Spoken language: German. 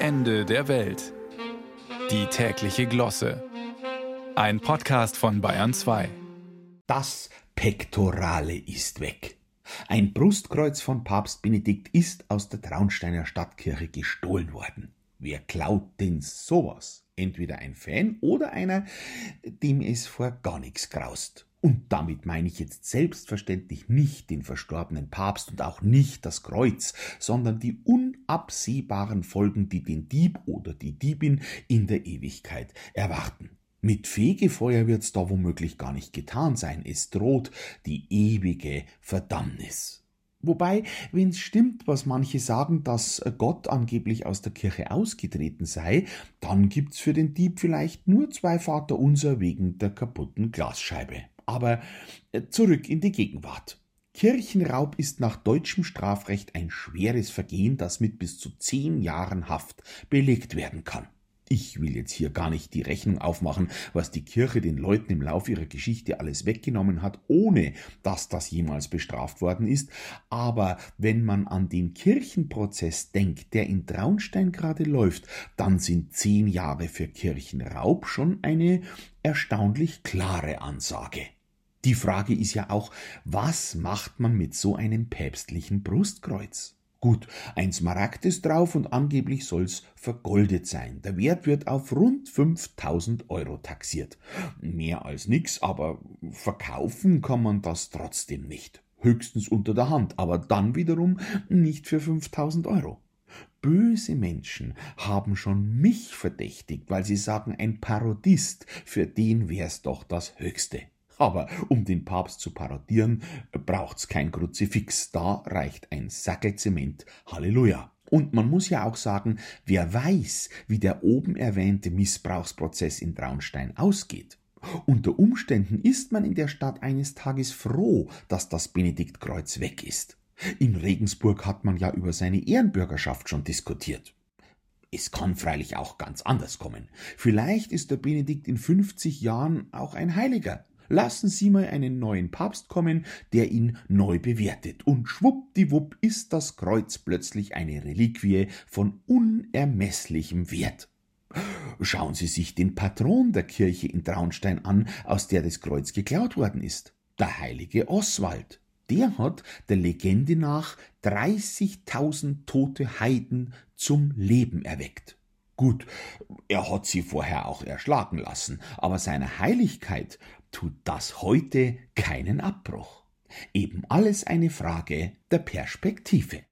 Ende der Welt. Die tägliche Glosse. Ein Podcast von Bayern 2. Das Pektorale ist weg. Ein Brustkreuz von Papst Benedikt ist aus der Traunsteiner Stadtkirche gestohlen worden. Wer klaut denn sowas? Entweder ein Fan oder einer, dem es vor gar nichts graust. Und damit meine ich jetzt selbstverständlich nicht den verstorbenen Papst und auch nicht das Kreuz, sondern die unabsehbaren Folgen, die den Dieb oder die Diebin in der Ewigkeit erwarten. Mit Fegefeuer wird's da womöglich gar nicht getan sein, es droht die ewige Verdammnis. Wobei, wenn's stimmt, was manche sagen, dass Gott angeblich aus der Kirche ausgetreten sei, dann gibt's für den Dieb vielleicht nur zwei Vaterunser wegen der kaputten Glasscheibe. Aber äh, zurück in die Gegenwart. Kirchenraub ist nach deutschem Strafrecht ein schweres Vergehen, das mit bis zu zehn Jahren Haft belegt werden kann. Ich will jetzt hier gar nicht die Rechnung aufmachen, was die Kirche den Leuten im Lauf ihrer Geschichte alles weggenommen hat, ohne dass das jemals bestraft worden ist, aber wenn man an den Kirchenprozess denkt, der in Traunstein gerade läuft, dann sind zehn Jahre für Kirchenraub schon eine erstaunlich klare Ansage. Die Frage ist ja auch, was macht man mit so einem päpstlichen Brustkreuz? Gut, ein Smaragd ist drauf und angeblich soll's vergoldet sein. Der Wert wird auf rund 5000 Euro taxiert. Mehr als nix, aber verkaufen kann man das trotzdem nicht. Höchstens unter der Hand, aber dann wiederum nicht für 5000 Euro. Böse Menschen haben schon mich verdächtigt, weil sie sagen, ein Parodist, für den wär's doch das Höchste. Aber um den Papst zu parodieren, braucht's kein Kruzifix, da reicht ein Sackel Zement. Halleluja. Und man muss ja auch sagen, wer weiß, wie der oben erwähnte Missbrauchsprozess in Traunstein ausgeht. Unter Umständen ist man in der Stadt eines Tages froh, dass das Benediktkreuz weg ist. In Regensburg hat man ja über seine Ehrenbürgerschaft schon diskutiert. Es kann freilich auch ganz anders kommen. Vielleicht ist der Benedikt in 50 Jahren auch ein Heiliger lassen Sie mal einen neuen Papst kommen, der ihn neu bewertet. Und schwuppdiwupp ist das Kreuz plötzlich eine Reliquie von unermesslichem Wert. Schauen Sie sich den Patron der Kirche in Traunstein an, aus der das Kreuz geklaut worden ist. Der heilige Oswald. Der hat der Legende nach 30.000 tote Heiden zum Leben erweckt. Gut, er hat sie vorher auch erschlagen lassen, aber seiner Heiligkeit tut das heute keinen Abbruch. Eben alles eine Frage der Perspektive.